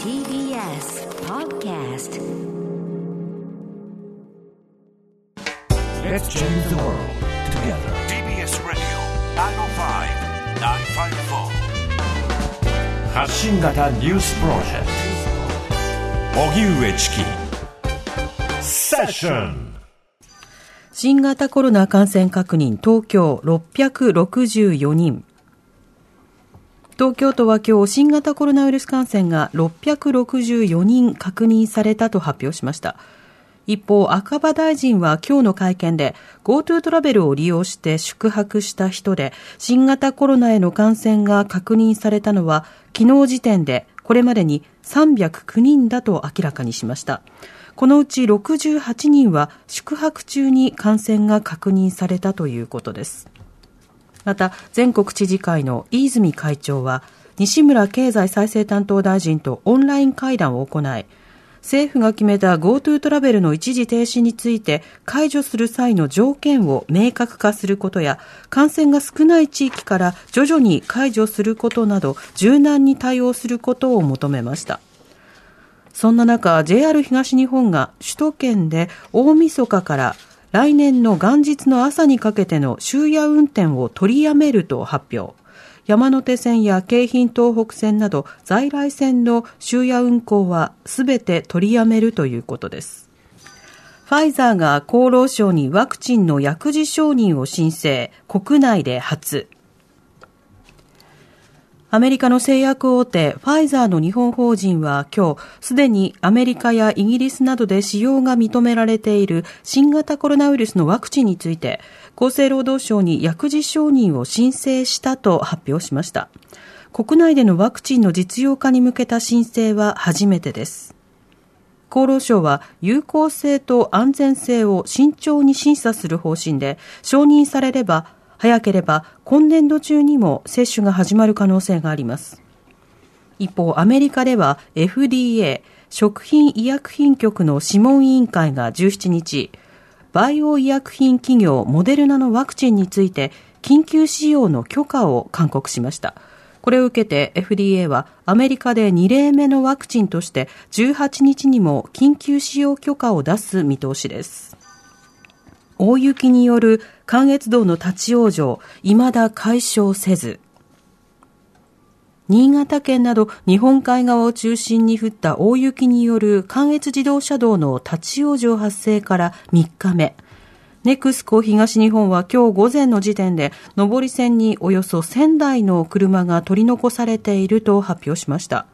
TBS Podcast Let's change the world together. TBS Radio 905-954発信型ニュースプロジェクト荻上チキセッション新型コロナ感染確認東京664人東京都は今日新型コロナウイルス感染が664人確認されたと発表しました一方赤羽大臣は今日の会見で GoTo トラベルを利用して宿泊した人で新型コロナへの感染が確認されたのは昨日時点でこれまでに309人だと明らかにしましたこのうち68人は宿泊中に感染が確認されたということです。また、全国知事会の飯泉会長は、西村経済再生担当大臣とオンライン会談を行い、政府が決めた GoTo トラベルの一時停止について解除する際の条件を明確化することや感染が少ない地域から徐々に解除することなど柔軟に対応することを求めました。そんな中、JR 東日本が首都圏で大晦日から来年の元日の朝にかけての終夜運転を取りやめると発表。山手線や京浜東北線など在来線の終夜運行はすべて取りやめるということです。ファイザーが厚労省にワクチンの薬事承認を申請、国内で初。アメリカの製薬大手ファイザーの日本法人は今日すでにアメリカやイギリスなどで使用が認められている新型コロナウイルスのワクチンについて厚生労働省に薬事承認を申請したと発表しました。国内でのワクチンの実用化に向けた申請は初めてです。厚労省は有効性と安全性を慎重に審査する方針で承認されれば早ければ今年度中にも接種が始まる可能性があります。一方、アメリカでは FDA 食品医薬品局の諮問委員会が17日、バイオ医薬品企業モデルナのワクチンについて緊急使用の許可を勧告しました。これを受けて FDA はアメリカで2例目のワクチンとして18日にも緊急使用許可を出す見通しです。大雪による関越道の立ち往生、未だ解消せず。新潟県など日本海側を中心に降った大雪による関越自動車道の立ち往生発生から3日目。ネクスコ東日本は今日午前の時点で上り線におよそ1000台の車が取り残されていると発表しました。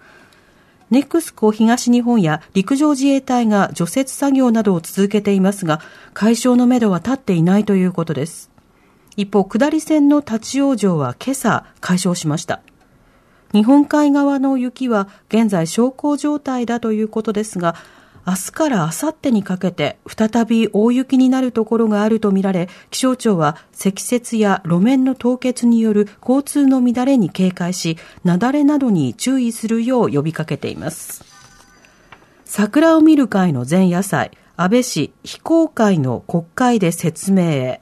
ネクスコ東日本や陸上自衛隊が除雪作業などを続けていますが、解消のめどは立っていないということです。一方、下り線の立ち往生は今朝解消しました。日本海側の雪は現在小康状態だということですが、明日から明後日にかけて再び大雪になるところがあるとみられ、気象庁は積雪や路面の凍結による交通の乱れに警戒し、雪崩などに注意するよう呼びかけています。桜を見る会の前夜祭、安倍氏非公開の国会で説明へ。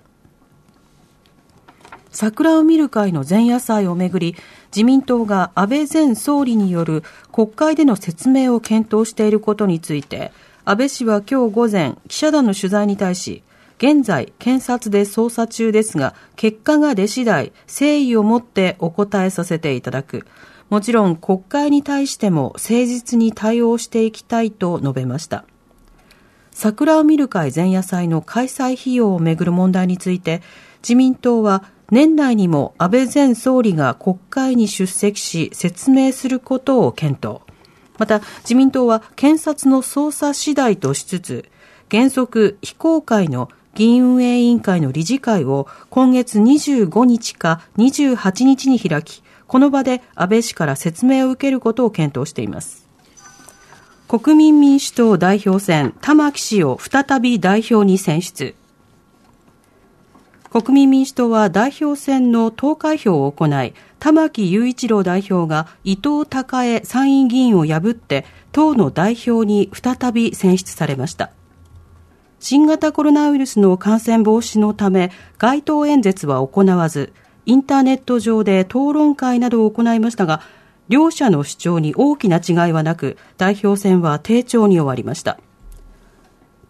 桜を見る会の前夜祭をめぐり、自民党が安倍前総理による国会での説明を検討していることについて、安倍氏は今日午前、記者団の取材に対し、現在、検察で捜査中ですが、結果が出次第、誠意を持ってお答えさせていただく。もちろん、国会に対しても誠実に対応していきたいと述べました。桜を見る会前夜祭の開催費用をめぐる問題について、自民党は年内にも安倍前総理が国会に出席し説明することを検討。また自民党は検察の捜査次第としつつ、原則非公開の議員運営委員会の理事会を今月25日か28日に開き、この場で安倍氏から説明を受けることを検討しています。国民民主党代表選、玉木氏を再び代表に選出。国民民主党は代表選の投開票を行い、玉木雄一郎代表が伊藤孝恵参院議員を破って、党の代表に再び選出されました。新型コロナウイルスの感染防止のため、街頭演説は行わず、インターネット上で討論会などを行いましたが、両者の主張に大きな違いはなく、代表選は低調に終わりました。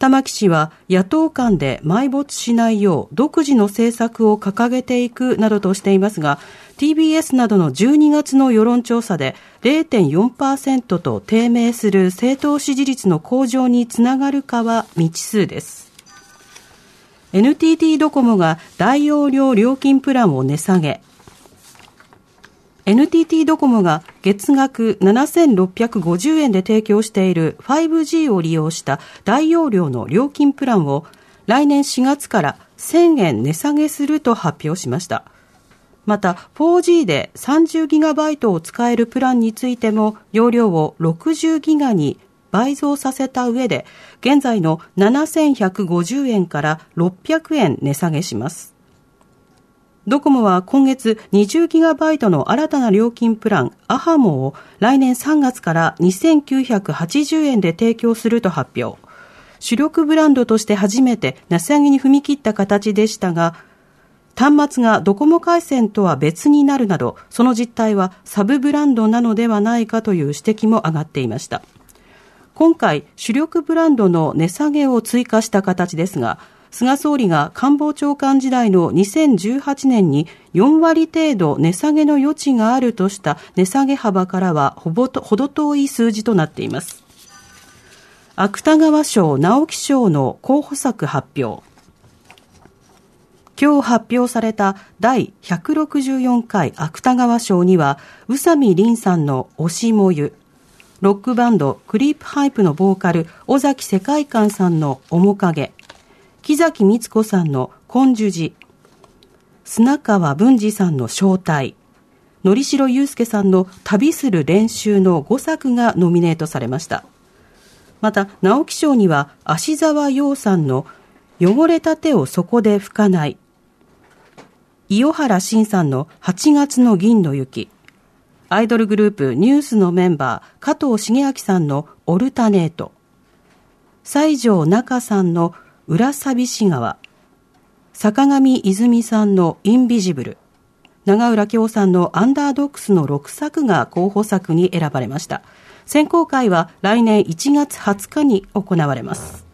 玉木氏は野党間で埋没しないよう独自の政策を掲げていくなどとしていますが、TBS などの12月の世論調査で0.4%と低迷する政党支持率の向上につながるかは未知数です。NTT ドコモが大容量料金プランを値下げ、NTT ドコモが月額7650円で提供している 5G を利用した大容量の料金プランを来年4月から1000円値下げすると発表しました。また 4G で 30GB を使えるプランについても容量を60ギガに倍増させた上で現在の7150円から600円値下げします。ドコモは今月 20GB の新たな料金プランアハモを来年3月から2980円で提供すると発表。主力ブランドとして初めて値下げに踏み切った形でしたが、端末がドコモ回線とは別になるなど、その実態はサブブランドなのではないかという指摘も上がっていました。今回、主力ブランドの値下げを追加した形ですが、菅総理が官房長官時代の2018年に4割程度値下げの余地があるとした値下げ幅からはほぼと程遠い数字となっています。芥川賞、直木賞の候補作発表。今日発表された第164回芥川賞には、宇佐美凛さんの推しもゆ、ロックバンドクリープハイプのボーカル、尾崎世界観さんの面影、木崎光子さんの根樹寺、砂川文治さんの正体、のりしろゆうすけさんの旅する練習の5作がノミネートされました。また、直木賞には、芦沢洋さんの汚れた手をそこで拭かない、伊予原慎さんの8月の銀の雪、アイドルグループニュースのメンバー加藤茂明さんのオルタネート、西条中さんの浦寂し川、坂上泉さんのインビジブル、長浦京さんのアンダードックスの6作が候補作に選ばれました。選考会は来年1月20日に行われます。